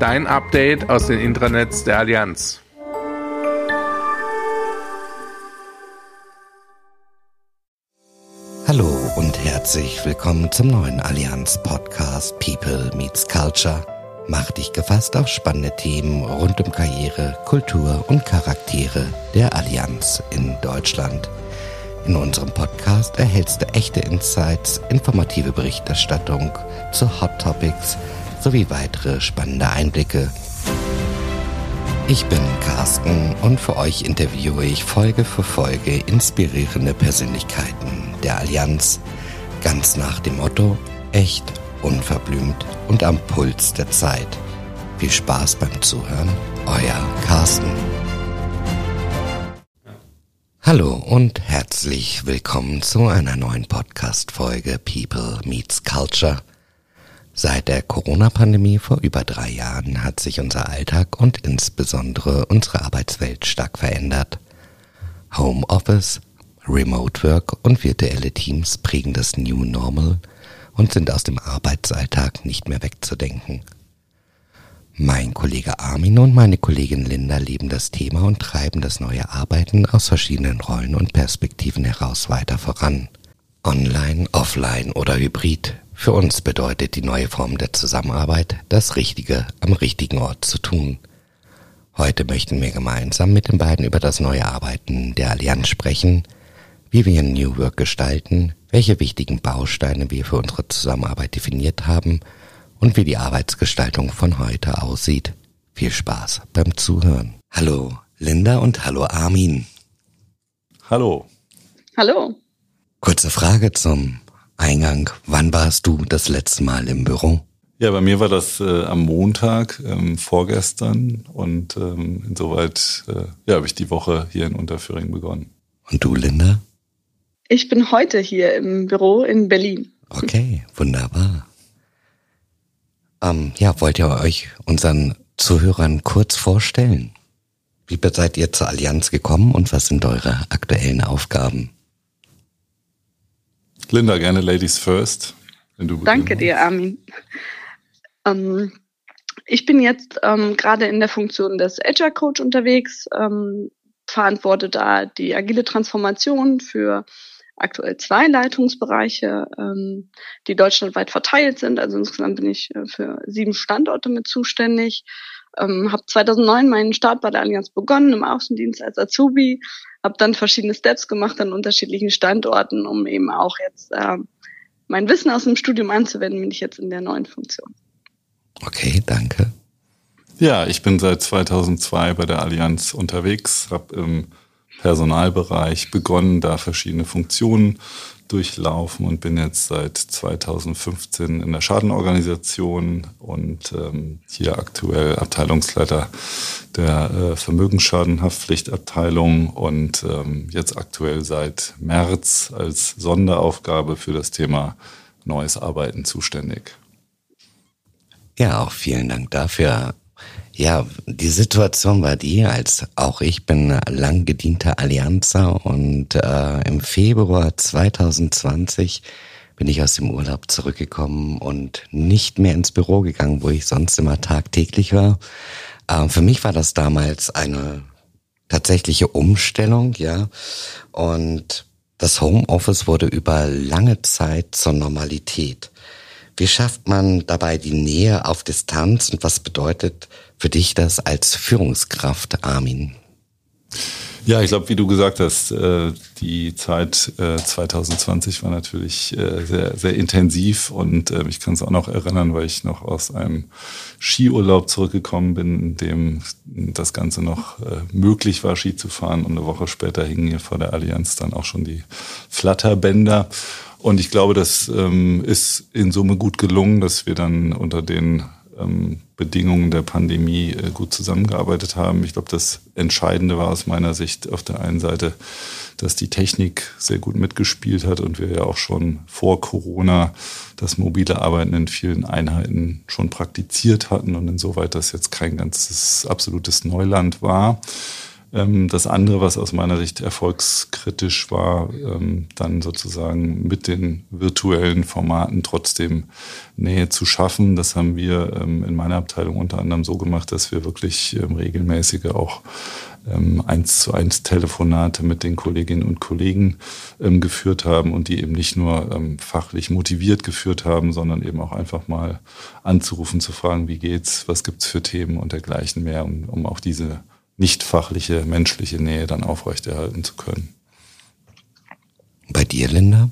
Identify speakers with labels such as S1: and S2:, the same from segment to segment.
S1: Dein Update aus den Intranets der Allianz.
S2: Hallo und herzlich willkommen zum neuen Allianz Podcast People Meets Culture. Mach dich gefasst auf spannende Themen rund um Karriere, Kultur und Charaktere der Allianz in Deutschland. In unserem Podcast erhältst du echte Insights, informative Berichterstattung zu Hot Topics sowie weitere spannende Einblicke. Ich bin Carsten und für euch interviewe ich Folge für Folge inspirierende Persönlichkeiten der Allianz, ganz nach dem Motto echt unverblümt und am Puls der Zeit. Viel Spaß beim Zuhören, euer Carsten. Hallo und herzlich willkommen zu einer neuen Podcast-Folge People Meets Culture. Seit der Corona-Pandemie vor über drei Jahren hat sich unser Alltag und insbesondere unsere Arbeitswelt stark verändert. Homeoffice, Remote Work und virtuelle Teams prägen das New Normal – und sind aus dem Arbeitsalltag nicht mehr wegzudenken. Mein Kollege Armin und meine Kollegin Linda leben das Thema und treiben das neue Arbeiten aus verschiedenen Rollen und Perspektiven heraus weiter voran. Online, offline oder hybrid. Für uns bedeutet die neue Form der Zusammenarbeit, das Richtige am richtigen Ort zu tun. Heute möchten wir gemeinsam mit den beiden über das neue Arbeiten der Allianz sprechen, wie wir New Work gestalten, welche wichtigen Bausteine wir für unsere Zusammenarbeit definiert haben und wie die Arbeitsgestaltung von heute aussieht. Viel Spaß beim Zuhören. Hallo Linda und hallo Armin.
S3: Hallo.
S4: Hallo.
S2: Kurze Frage zum Eingang. Wann warst du das letzte Mal im Büro?
S3: Ja, bei mir war das äh, am Montag, ähm, vorgestern und ähm, insoweit äh, ja, habe ich die Woche hier in Unterföhring begonnen.
S2: Und du, Linda?
S4: Ich bin heute hier im Büro in Berlin.
S2: Okay, wunderbar. Ähm, ja, wollt ihr euch unseren Zuhörern kurz vorstellen? Wie seid ihr zur Allianz gekommen und was sind eure aktuellen Aufgaben?
S3: Linda, gerne Ladies First.
S4: Wenn du Danke dir, Armin. Ähm, ich bin jetzt ähm, gerade in der Funktion des Agile Coach unterwegs, ähm, verantworte da die agile Transformation für aktuell zwei Leitungsbereiche, ähm, die deutschlandweit verteilt sind. Also insgesamt bin ich äh, für sieben Standorte mit zuständig. Ähm, habe 2009 meinen Start bei der Allianz begonnen im Außendienst als Azubi, habe dann verschiedene Steps gemacht an unterschiedlichen Standorten, um eben auch jetzt äh, mein Wissen aus dem Studium anzuwenden, bin ich jetzt in der neuen Funktion.
S2: Okay, danke.
S3: Ja, ich bin seit 2002 bei der Allianz unterwegs, habe im Personalbereich begonnen, da verschiedene Funktionen durchlaufen und bin jetzt seit 2015 in der Schadenorganisation und ähm, hier aktuell Abteilungsleiter der äh, Vermögensschadenhaftpflichtabteilung und ähm, jetzt aktuell seit März als Sonderaufgabe für das Thema Neues Arbeiten zuständig.
S2: Ja, auch vielen Dank dafür. Ja, die Situation war die, als auch ich bin lang gedienter Allianzer und äh, im Februar 2020 bin ich aus dem Urlaub zurückgekommen und nicht mehr ins Büro gegangen, wo ich sonst immer tagtäglich war. Äh, für mich war das damals eine tatsächliche Umstellung, ja. Und das Homeoffice wurde über lange Zeit zur Normalität. Wie schafft man dabei die Nähe auf Distanz und was bedeutet für dich das als Führungskraft, Armin?
S3: Ja, ich glaube, wie du gesagt hast, äh, die Zeit 2020 äh, war natürlich äh, sehr, sehr intensiv und ich kann es auch noch erinnern, weil ich noch aus einem Skiurlaub zurückgekommen bin, in dem das Ganze noch möglich war, Ski zu fahren und eine Woche später hingen hier vor der Allianz dann auch schon die Flatterbänder. Und ich glaube, das ähm, ist in Summe gut gelungen, dass wir dann unter den ähm, Bedingungen der Pandemie äh, gut zusammengearbeitet haben. Ich glaube, das Entscheidende war aus meiner Sicht auf der einen Seite, dass die Technik sehr gut mitgespielt hat und wir ja auch schon vor Corona das mobile Arbeiten in vielen Einheiten schon praktiziert hatten und insoweit das jetzt kein ganzes absolutes Neuland war. Ähm, das andere, was aus meiner Sicht erfolgskritisch war, ähm, dann sozusagen mit den virtuellen Formaten trotzdem Nähe zu schaffen. Das haben wir ähm, in meiner Abteilung unter anderem so gemacht, dass wir wirklich regelmäßige auch eins zu eins Telefonate mit den Kolleginnen und Kollegen geführt haben und die eben nicht nur fachlich motiviert geführt haben, sondern eben auch einfach mal anzurufen, zu fragen, wie geht's, was gibt's für Themen und dergleichen mehr, um, um auch diese nicht fachliche, menschliche Nähe dann aufrechterhalten zu können.
S2: Bei dir, Linda?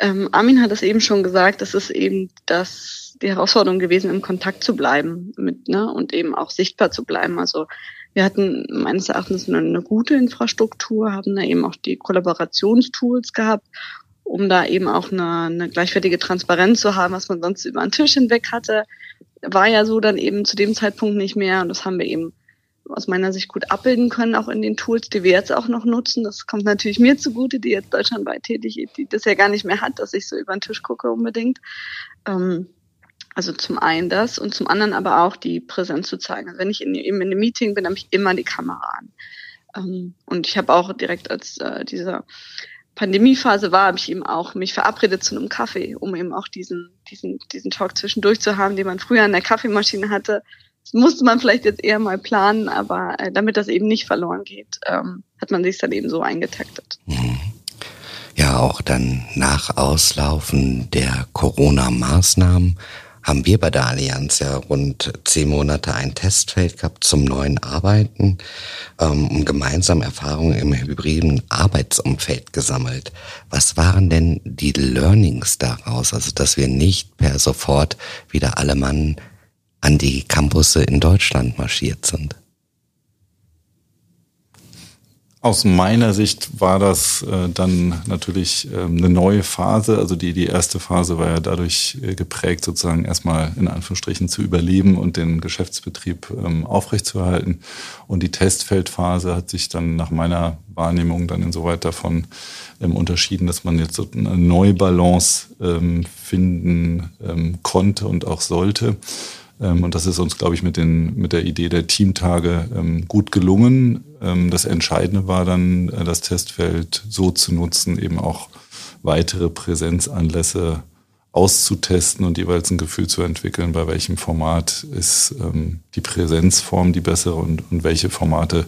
S4: Ähm, Armin hat es eben schon gesagt, das ist eben das, die Herausforderung gewesen, im Kontakt zu bleiben mit, ne, und eben auch sichtbar zu bleiben. Also wir hatten meines Erachtens eine, eine gute Infrastruktur, haben da eben auch die Kollaborationstools gehabt, um da eben auch eine, eine gleichwertige Transparenz zu haben, was man sonst über den Tisch hinweg hatte. War ja so dann eben zu dem Zeitpunkt nicht mehr und das haben wir eben aus meiner Sicht gut abbilden können, auch in den Tools, die wir jetzt auch noch nutzen. Das kommt natürlich mir zugute, die jetzt deutschlandweit tätig ist, die das ja gar nicht mehr hat, dass ich so über den Tisch gucke unbedingt. Ähm, also zum einen das und zum anderen aber auch die Präsenz zu zeigen. Also wenn ich in, in einem Meeting bin, habe ich immer die Kamera an. Ähm, und ich habe auch direkt als äh, diese Pandemiephase war, habe ich eben auch mich verabredet zu einem Kaffee, um eben auch diesen, diesen, diesen Talk zwischendurch zu haben, den man früher an der Kaffeemaschine hatte, das musste man vielleicht jetzt eher mal planen, aber äh, damit das eben nicht verloren geht, ähm, hat man sich dann eben so eingetaktet. Mhm.
S2: Ja, auch dann nach Auslaufen der Corona-Maßnahmen haben wir bei der Allianz ja rund zehn Monate ein Testfeld gehabt zum neuen Arbeiten, ähm, um gemeinsam Erfahrungen im hybriden Arbeitsumfeld gesammelt. Was waren denn die Learnings daraus? Also, dass wir nicht per sofort wieder alle Mann an die Campusse in Deutschland marschiert sind?
S3: Aus meiner Sicht war das äh, dann natürlich äh, eine neue Phase. Also die, die erste Phase war ja dadurch äh, geprägt, sozusagen erstmal in Anführungsstrichen zu überleben und den Geschäftsbetrieb ähm, aufrechtzuerhalten. Und die Testfeldphase hat sich dann nach meiner Wahrnehmung dann insoweit davon ähm, unterschieden, dass man jetzt so eine neue Balance ähm, finden ähm, konnte und auch sollte und das ist uns, glaube ich, mit, den, mit der Idee der Teamtage ähm, gut gelungen. Ähm, das Entscheidende war dann, äh, das Testfeld so zu nutzen, eben auch weitere Präsenzanlässe auszutesten und jeweils ein Gefühl zu entwickeln, bei welchem Format ist ähm, die Präsenzform die bessere und, und welche Formate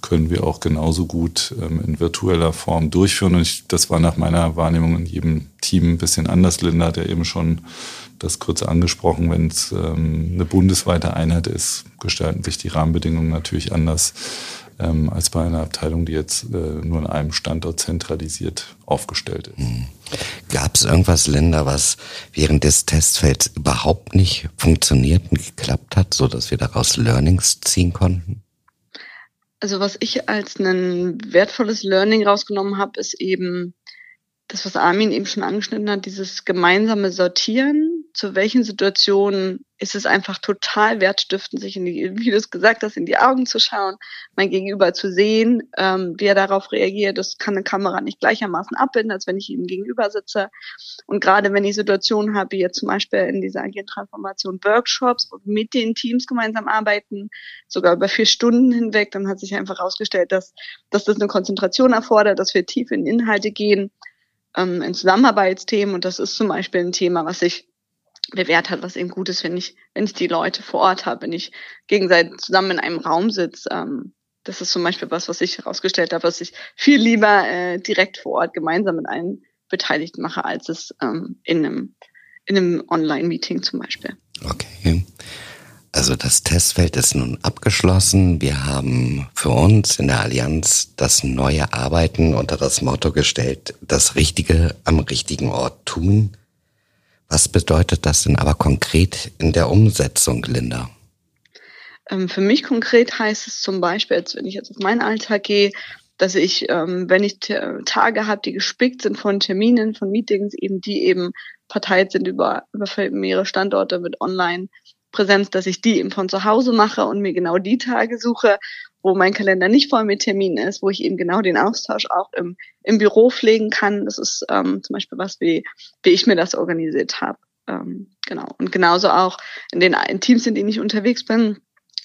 S3: können wir auch genauso gut ähm, in virtueller Form durchführen. Und ich, das war nach meiner Wahrnehmung in jedem Team ein bisschen anders. Linda hat ja eben schon das kurz angesprochen, wenn es ähm, eine bundesweite Einheit ist, gestalten sich die Rahmenbedingungen natürlich anders ähm, als bei einer Abteilung, die jetzt äh, nur an einem Standort zentralisiert aufgestellt ist. Mhm.
S2: Gab es irgendwas, Linda, was während des Testfelds überhaupt nicht funktioniert und geklappt hat, so dass wir daraus Learnings ziehen konnten?
S4: Also was ich als ein wertvolles Learning rausgenommen habe, ist eben das, was Armin eben schon angeschnitten hat, dieses gemeinsame Sortieren zu welchen Situationen ist es einfach total wertstiftend, sich in die, wie du es gesagt hast, in die Augen zu schauen, mein Gegenüber zu sehen, ähm, wie er darauf reagiert. Das kann eine Kamera nicht gleichermaßen abbilden, als wenn ich ihm gegenüber sitze. Und gerade wenn ich Situationen habe, wie jetzt zum Beispiel in dieser agilen Transformation Workshops, wo wir mit den Teams gemeinsam arbeiten, sogar über vier Stunden hinweg, dann hat sich einfach herausgestellt, dass, dass das eine Konzentration erfordert, dass wir tief in Inhalte gehen, ähm, in Zusammenarbeitsthemen. Und das ist zum Beispiel ein Thema, was ich bewährt hat, was eben gut ist, wenn ich, wenn ich die Leute vor Ort habe, wenn ich gegenseitig zusammen in einem Raum sitze. Ähm, das ist zum Beispiel was, was ich herausgestellt habe, was ich viel lieber äh, direkt vor Ort gemeinsam mit allen Beteiligten mache, als es ähm, in einem, in einem Online-Meeting zum Beispiel.
S2: Okay. Also das Testfeld ist nun abgeschlossen. Wir haben für uns in der Allianz das neue Arbeiten unter das Motto gestellt, das Richtige am richtigen Ort tun. Was bedeutet das denn aber konkret in der Umsetzung, Linda?
S4: Ähm, für mich konkret heißt es zum Beispiel, wenn ich jetzt auf meinen Alltag gehe, dass ich, ähm, wenn ich Tage habe, die gespickt sind von Terminen, von Meetings, eben die eben verteilt sind über, über mehrere Standorte mit Online-Präsenz, dass ich die eben von zu Hause mache und mir genau die Tage suche, wo mein Kalender nicht voll mit Terminen ist, wo ich eben genau den Austausch auch im, im Büro pflegen kann. Das ist ähm, zum Beispiel was, wie, wie ich mir das organisiert habe. Ähm, genau. Und genauso auch in den in Teams, in denen ich unterwegs bin,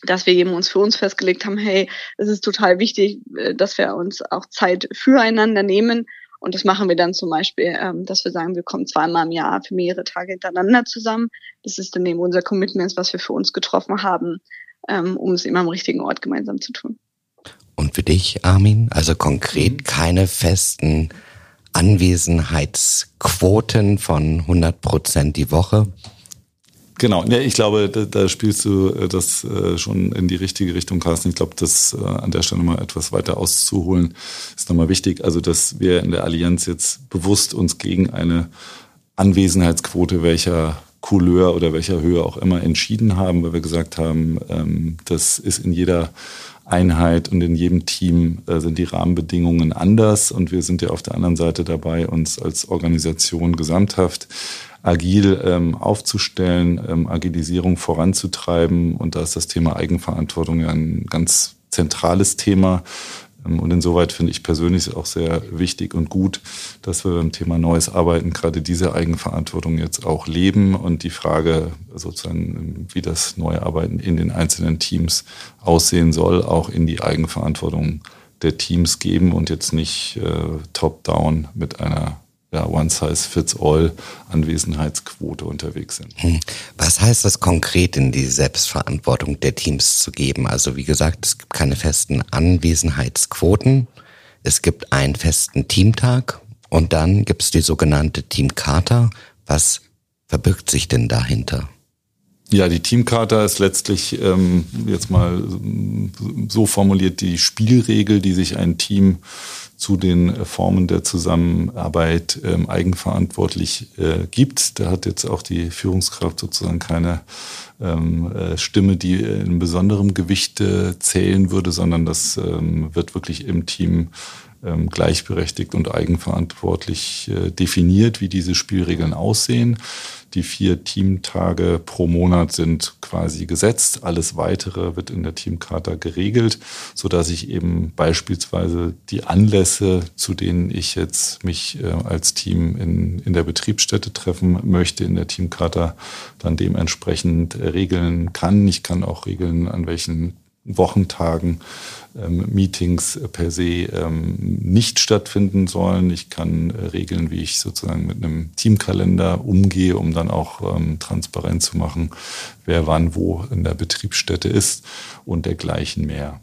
S4: dass wir eben uns für uns festgelegt haben, hey, es ist total wichtig, äh, dass wir uns auch Zeit füreinander nehmen. Und das machen wir dann zum Beispiel, ähm, dass wir sagen, wir kommen zweimal im Jahr für mehrere Tage hintereinander zusammen. Das ist dann eben unser Commitment, was wir für uns getroffen haben, ähm, um es immer am richtigen Ort gemeinsam zu tun.
S2: Und für dich, Armin, also konkret mhm. keine festen Anwesenheitsquoten von 100 Prozent die Woche?
S3: Genau, ja, ich glaube, da, da spielst du äh, das äh, schon in die richtige Richtung, Carsten. Ich glaube, das äh, an der Stelle mal etwas weiter auszuholen, ist nochmal wichtig. Also, dass wir in der Allianz jetzt bewusst uns gegen eine Anwesenheitsquote welcher Couleur oder welcher Höhe auch immer entschieden haben, weil wir gesagt haben, ähm, das ist in jeder Einheit und in jedem Team äh, sind die Rahmenbedingungen anders und wir sind ja auf der anderen Seite dabei, uns als Organisation gesamthaft agil ähm, aufzustellen, ähm, Agilisierung voranzutreiben. Und da ist das Thema Eigenverantwortung ja ein ganz zentrales Thema. Ähm, und insoweit finde ich persönlich auch sehr wichtig und gut, dass wir beim Thema Neues Arbeiten gerade diese Eigenverantwortung jetzt auch leben und die Frage sozusagen, wie das neue Arbeiten in den einzelnen Teams aussehen soll, auch in die Eigenverantwortung der Teams geben und jetzt nicht äh, top-down mit einer ja, One-Size-Fits-All-Anwesenheitsquote unterwegs sind. Hm.
S2: Was heißt das konkret in die Selbstverantwortung der Teams zu geben? Also wie gesagt, es gibt keine festen Anwesenheitsquoten, es gibt einen festen Teamtag und dann gibt es die sogenannte Teamcharta. Was verbirgt sich denn dahinter?
S3: Ja, die Teamcharta ist letztlich ähm, jetzt mal so formuliert die Spielregel, die sich ein Team zu den Formen der Zusammenarbeit ähm, eigenverantwortlich äh, gibt. Da hat jetzt auch die Führungskraft sozusagen keine ähm, äh, Stimme, die in besonderem Gewicht äh, zählen würde, sondern das ähm, wird wirklich im Team ähm, gleichberechtigt und eigenverantwortlich äh, definiert, wie diese Spielregeln aussehen. Die vier Teamtage pro Monat sind quasi gesetzt. Alles weitere wird in der Teamcharta geregelt, so dass ich eben beispielsweise die Anlässe, zu denen ich jetzt mich äh, als Team in, in der Betriebsstätte treffen möchte, in der Teamcharta dann dementsprechend regeln kann. Ich kann auch regeln, an welchen Wochentagen ähm, Meetings per se ähm, nicht stattfinden sollen. Ich kann äh, regeln, wie ich sozusagen mit einem Teamkalender umgehe, um dann auch ähm, transparent zu machen, wer wann wo in der Betriebsstätte ist und dergleichen mehr.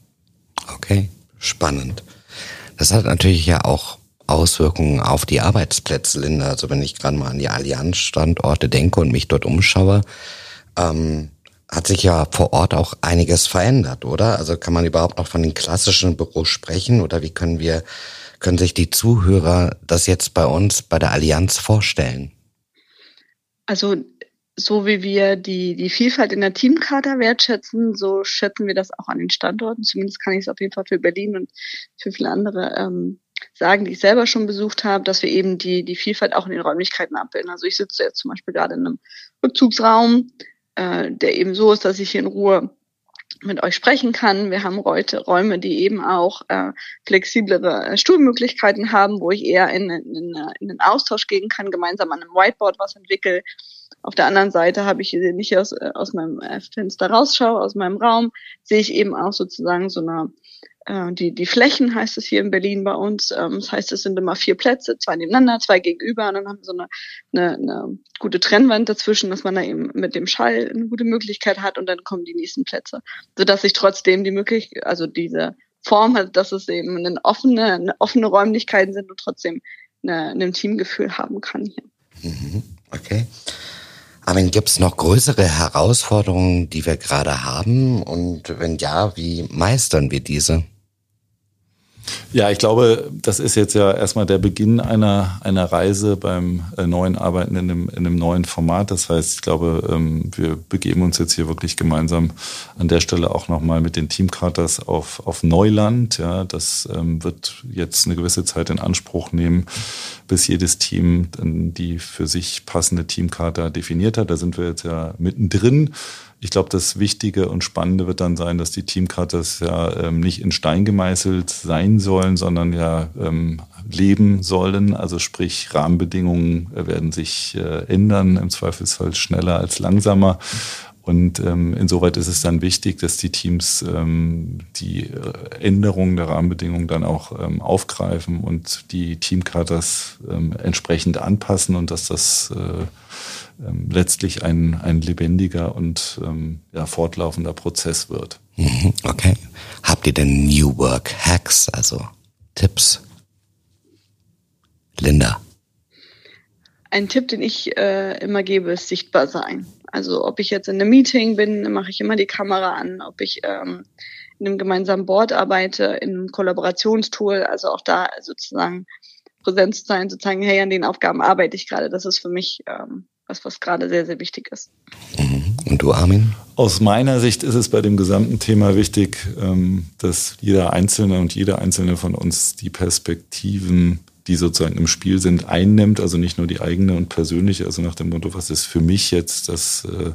S2: Okay, spannend. Das hat natürlich ja auch Auswirkungen auf die Arbeitsplätze, Linda. Also wenn ich gerade mal an die Allianz-Standorte denke und mich dort umschaue, ähm, hat sich ja vor Ort auch einiges verändert, oder? Also kann man überhaupt noch von den klassischen Büros sprechen oder wie können wir, können sich die Zuhörer das jetzt bei uns bei der Allianz vorstellen?
S4: Also so wie wir die, die Vielfalt in der Teamkader wertschätzen, so schätzen wir das auch an den Standorten. Zumindest kann ich es auf jeden Fall für Berlin und für viele andere ähm, sagen, die ich selber schon besucht habe, dass wir eben die, die Vielfalt auch in den Räumlichkeiten abbilden. Also ich sitze jetzt zum Beispiel gerade in einem Rückzugsraum, äh, der eben so ist, dass ich in Ruhe mit euch sprechen kann. Wir haben heute Räume, die eben auch äh, flexiblere Stuhlmöglichkeiten haben, wo ich eher in, in, in den Austausch gehen kann, gemeinsam an einem Whiteboard was entwickle. Auf der anderen Seite habe ich hier nicht aus, äh, aus meinem äh, Fenster rausschaue, aus meinem Raum, sehe ich eben auch sozusagen so eine äh, die, die Flächen heißt es hier in Berlin bei uns. Ähm, das heißt, es sind immer vier Plätze, zwei nebeneinander, zwei gegenüber und dann haben wir so eine, eine, eine gute Trennwand dazwischen, dass man da eben mit dem Schall eine gute Möglichkeit hat und dann kommen die nächsten Plätze. Sodass ich trotzdem die Möglichkeit, also diese Form hat, dass es eben eine offene, eine offene Räumlichkeiten sind und trotzdem eine, ein Teamgefühl haben kann hier.
S2: Mhm. Okay. Armin, gibt es noch größere Herausforderungen, die wir gerade haben? Und wenn ja, wie meistern wir diese?
S3: Ja, ich glaube, das ist jetzt ja erstmal der Beginn einer, einer Reise beim äh, neuen Arbeiten in einem, in einem neuen Format. Das heißt, ich glaube, ähm, wir begeben uns jetzt hier wirklich gemeinsam an der Stelle auch nochmal mit den Teamcharters auf, auf Neuland. Ja, das ähm, wird jetzt eine gewisse Zeit in Anspruch nehmen, bis jedes Team die für sich passende Teamcharta definiert hat. Da sind wir jetzt ja mittendrin. Ich glaube, das Wichtige und Spannende wird dann sein, dass die Teamcutters ja ähm, nicht in Stein gemeißelt sein sollen, sondern ja ähm, leben sollen. Also sprich, Rahmenbedingungen werden sich äh, ändern, im Zweifelsfall schneller als langsamer. Und ähm, insoweit ist es dann wichtig, dass die Teams ähm, die äh, Änderungen der Rahmenbedingungen dann auch ähm, aufgreifen und die Teamcharters ähm, entsprechend anpassen und dass das äh, ähm, letztlich ein, ein lebendiger und ähm, ja, fortlaufender Prozess wird.
S2: Mhm, okay. Habt ihr denn New Work Hacks, also Tipps? Linda.
S4: Ein Tipp, den ich äh, immer gebe, ist sichtbar sein. Also ob ich jetzt in einem Meeting bin, mache ich immer die Kamera an. Ob ich ähm, in einem gemeinsamen Board arbeite, in einem Kollaborationstool, also auch da sozusagen Präsenz sein, sozusagen, hey, an den Aufgaben arbeite ich gerade. Das ist für mich ähm, was, was gerade sehr, sehr wichtig ist.
S2: Mhm. Und du, Armin?
S3: Aus meiner Sicht ist es bei dem gesamten Thema wichtig, ähm, dass jeder Einzelne und jede Einzelne von uns die Perspektiven die sozusagen im Spiel sind, einnimmt, also nicht nur die eigene und persönliche, also nach dem Motto, was ist für mich jetzt das äh,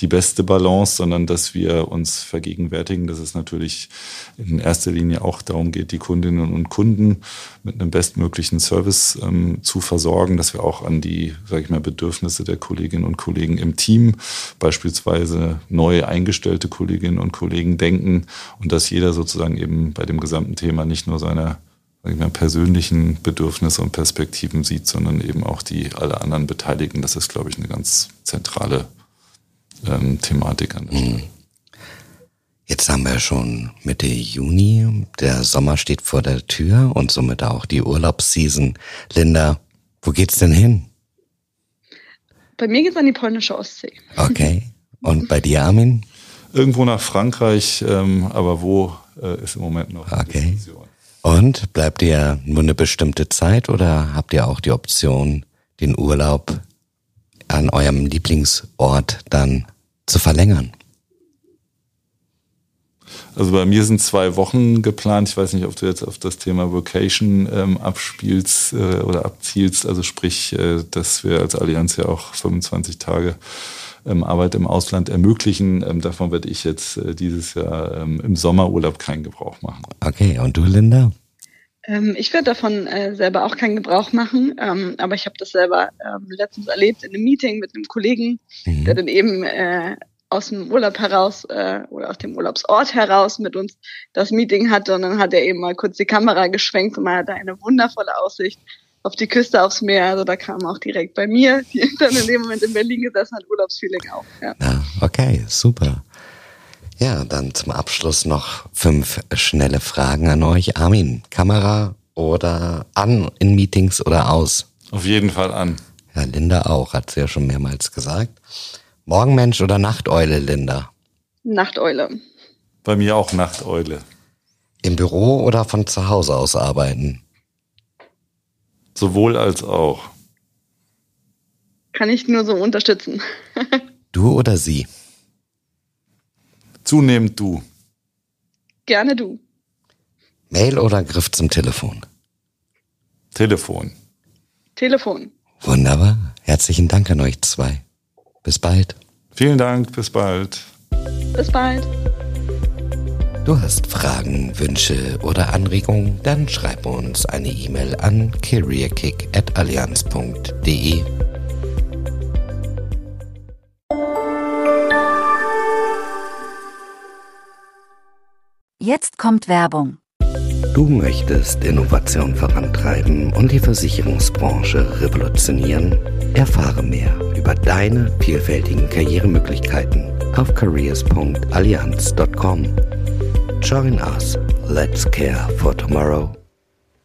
S3: die beste Balance, sondern dass wir uns vergegenwärtigen, dass es natürlich in erster Linie auch darum geht, die Kundinnen und Kunden mit einem bestmöglichen Service ähm, zu versorgen, dass wir auch an die, sage ich mal, Bedürfnisse der Kolleginnen und Kollegen im Team, beispielsweise neu eingestellte Kolleginnen und Kollegen denken und dass jeder sozusagen eben bei dem gesamten Thema nicht nur seine sag ich mal, persönlichen Bedürfnisse und Perspektiven sieht, sondern eben auch die alle anderen Beteiligten. Das ist, glaube ich, eine ganz zentrale ähm, Thematik an der Stelle. Mhm.
S2: Jetzt haben wir schon Mitte Juni, der Sommer steht vor der Tür und somit auch die Urlaubsseason. Linda, wo geht's denn hin?
S4: Bei mir geht's an die polnische Ostsee.
S2: Okay. Und bei dir, Armin?
S3: Irgendwo nach Frankreich, ähm, aber wo äh, ist im Moment noch
S2: okay. Diskussion. Und bleibt ihr nur eine bestimmte Zeit oder habt ihr auch die Option, den Urlaub an eurem Lieblingsort dann zu verlängern?
S3: Also bei mir sind zwei Wochen geplant. Ich weiß nicht, ob du jetzt auf das Thema Vocation ähm, abspielst äh, oder abzielst. Also sprich, äh, dass wir als Allianz ja auch 25 Tage Arbeit im Ausland ermöglichen. Ähm, davon werde ich jetzt äh, dieses Jahr ähm, im Sommerurlaub keinen Gebrauch machen.
S2: Okay, und du, Linda?
S4: Ähm, ich werde davon äh, selber auch keinen Gebrauch machen, ähm, aber ich habe das selber ähm, letztens erlebt in einem Meeting mit einem Kollegen, mhm. der dann eben äh, aus dem Urlaub heraus äh, oder aus dem Urlaubsort heraus mit uns das Meeting hatte und dann hat er eben mal kurz die Kamera geschwenkt und man hatte eine wundervolle Aussicht auf die Küste, aufs Meer. Also da kam auch direkt bei mir, die dann in dem Moment in Berlin gesessen hat, Urlaubsfeeling auf. Ja.
S2: ja, okay, super. Ja, dann zum Abschluss noch fünf schnelle Fragen an euch. Armin, Kamera oder an in Meetings oder aus?
S3: Auf jeden Fall an.
S2: Ja, Linda auch, hat sie ja schon mehrmals gesagt. Morgenmensch oder Nachteule, Linda?
S4: Nachteule.
S3: Bei mir auch Nachteule.
S2: Im Büro oder von zu Hause aus arbeiten?
S3: Sowohl als auch.
S4: Kann ich nur so unterstützen.
S2: du oder sie?
S3: Zunehmend du.
S4: Gerne du.
S2: Mail oder Griff zum Telefon?
S3: Telefon.
S4: Telefon.
S2: Wunderbar. Herzlichen Dank an euch zwei. Bis bald.
S3: Vielen Dank. Bis bald.
S4: Bis bald.
S2: Du hast Fragen, Wünsche oder Anregungen? Dann schreib uns eine E-Mail an careerkick.allianz.de.
S5: Jetzt kommt Werbung.
S2: Du möchtest Innovation vorantreiben und die Versicherungsbranche revolutionieren? Erfahre mehr über deine vielfältigen Karrieremöglichkeiten auf careers.allianz.com. Join us. Let's care for tomorrow.